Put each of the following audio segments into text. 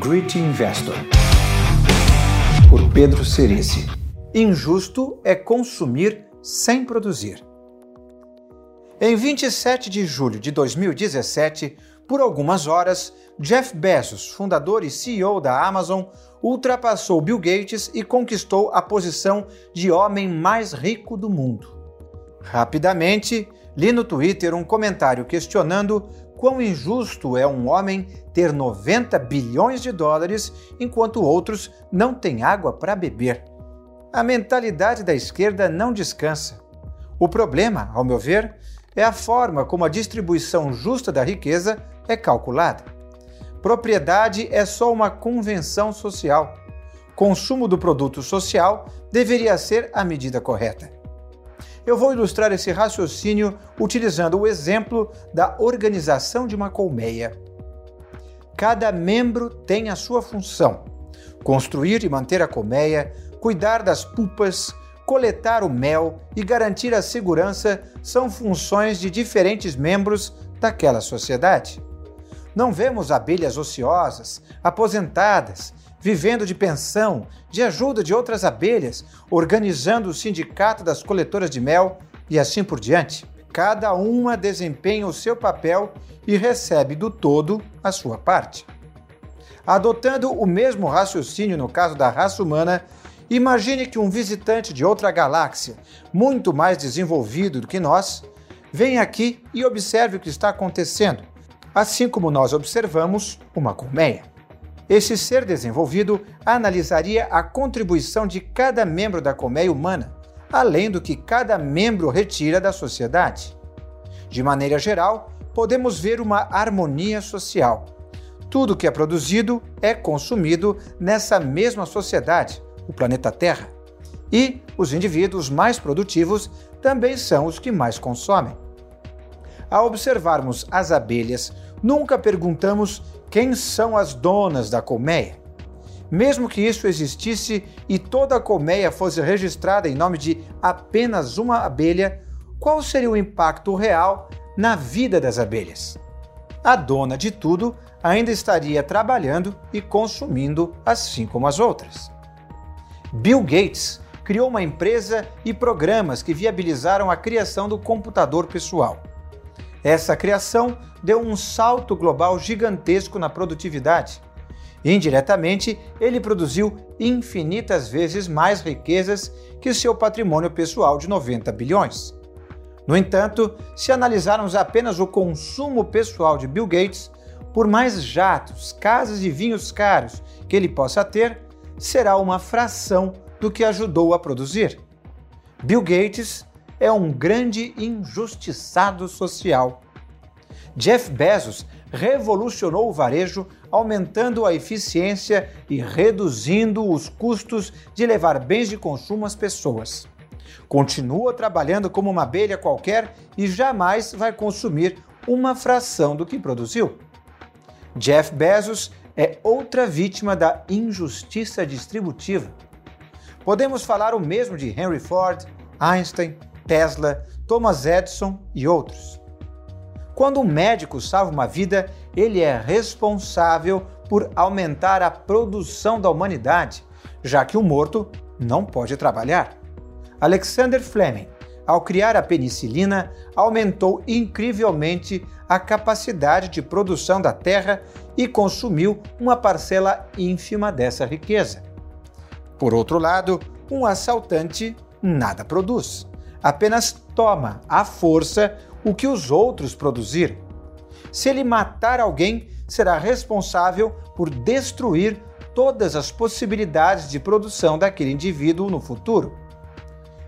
Great Investor, por Pedro Cerici. Injusto é consumir sem produzir. Em 27 de julho de 2017, por algumas horas, Jeff Bezos, fundador e CEO da Amazon, ultrapassou Bill Gates e conquistou a posição de homem mais rico do mundo. Rapidamente, li no Twitter um comentário questionando quão injusto é um homem ter 90 bilhões de dólares enquanto outros não têm água para beber. A mentalidade da esquerda não descansa. O problema, ao meu ver, é a forma como a distribuição justa da riqueza é calculada. Propriedade é só uma convenção social. Consumo do produto social deveria ser a medida correta. Eu vou ilustrar esse raciocínio utilizando o exemplo da organização de uma colmeia. Cada membro tem a sua função: construir e manter a colmeia, cuidar das pupas, coletar o mel e garantir a segurança são funções de diferentes membros daquela sociedade. Não vemos abelhas ociosas, aposentadas, vivendo de pensão, de ajuda de outras abelhas, organizando o sindicato das coletoras de mel e assim por diante. Cada uma desempenha o seu papel e recebe do todo a sua parte. Adotando o mesmo raciocínio no caso da raça humana, imagine que um visitante de outra galáxia, muito mais desenvolvido do que nós, venha aqui e observe o que está acontecendo, assim como nós observamos uma colmeia. Esse ser desenvolvido analisaria a contribuição de cada membro da colmeia humana, além do que cada membro retira da sociedade. De maneira geral, podemos ver uma harmonia social. Tudo que é produzido é consumido nessa mesma sociedade, o planeta Terra. E os indivíduos mais produtivos também são os que mais consomem. Ao observarmos as abelhas, nunca perguntamos quem são as donas da colmeia? Mesmo que isso existisse e toda a colmeia fosse registrada em nome de apenas uma abelha, qual seria o impacto real na vida das abelhas? A dona de tudo ainda estaria trabalhando e consumindo assim como as outras. Bill Gates criou uma empresa e programas que viabilizaram a criação do computador pessoal. Essa criação deu um salto global gigantesco na produtividade. Indiretamente, ele produziu infinitas vezes mais riquezas que seu patrimônio pessoal de 90 bilhões. No entanto, se analisarmos apenas o consumo pessoal de Bill Gates, por mais jatos, casas e vinhos caros que ele possa ter, será uma fração do que ajudou a produzir. Bill Gates é um grande injustiçado social. Jeff Bezos revolucionou o varejo, aumentando a eficiência e reduzindo os custos de levar bens de consumo às pessoas. Continua trabalhando como uma abelha qualquer e jamais vai consumir uma fração do que produziu. Jeff Bezos é outra vítima da injustiça distributiva. Podemos falar o mesmo de Henry Ford, Einstein, Tesla, Thomas Edison e outros. Quando um médico salva uma vida, ele é responsável por aumentar a produção da humanidade, já que o morto não pode trabalhar. Alexander Fleming, ao criar a penicilina, aumentou incrivelmente a capacidade de produção da terra e consumiu uma parcela ínfima dessa riqueza. Por outro lado, um assaltante nada produz, apenas toma à força o que os outros produziram. Se ele matar alguém, será responsável por destruir todas as possibilidades de produção daquele indivíduo no futuro.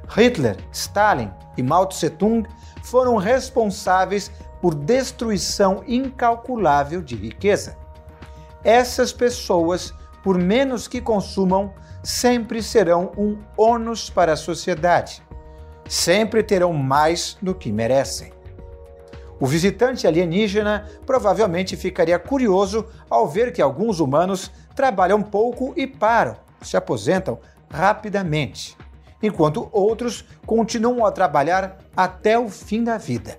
Hitler, Stalin e Mao Tse-tung foram responsáveis por destruição incalculável de riqueza. Essas pessoas, por menos que consumam, sempre serão um ônus para a sociedade. Sempre terão mais do que merecem. O visitante alienígena provavelmente ficaria curioso ao ver que alguns humanos trabalham pouco e param, se aposentam rapidamente, enquanto outros continuam a trabalhar até o fim da vida.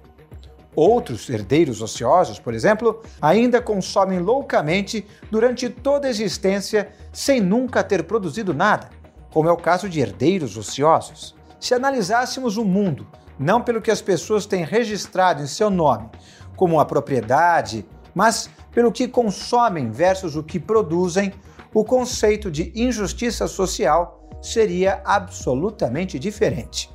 Outros herdeiros ociosos, por exemplo, ainda consomem loucamente durante toda a existência sem nunca ter produzido nada, como é o caso de herdeiros ociosos. Se analisássemos o mundo não pelo que as pessoas têm registrado em seu nome, como a propriedade, mas pelo que consomem versus o que produzem, o conceito de injustiça social seria absolutamente diferente.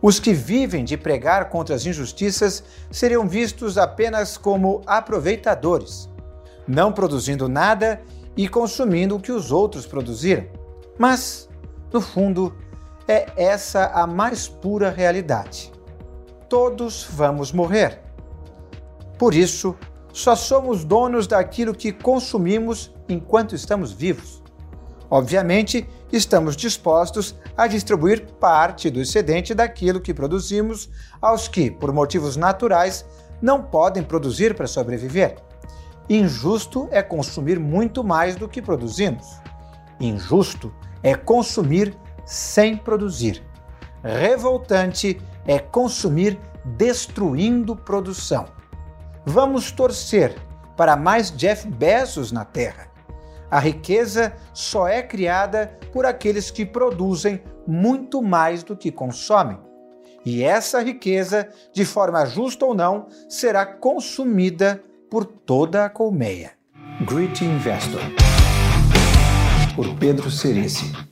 Os que vivem de pregar contra as injustiças seriam vistos apenas como aproveitadores, não produzindo nada e consumindo o que os outros produziram. Mas, no fundo, é essa a mais pura realidade. Todos vamos morrer. Por isso, só somos donos daquilo que consumimos enquanto estamos vivos. Obviamente, estamos dispostos a distribuir parte do excedente daquilo que produzimos aos que, por motivos naturais, não podem produzir para sobreviver. Injusto é consumir muito mais do que produzimos. Injusto é consumir sem produzir. Revoltante é consumir destruindo produção. Vamos torcer para mais Jeff Bezos na Terra. A riqueza só é criada por aqueles que produzem muito mais do que consomem. E essa riqueza, de forma justa ou não, será consumida por toda a colmeia. Great Investor, por Pedro Cerici.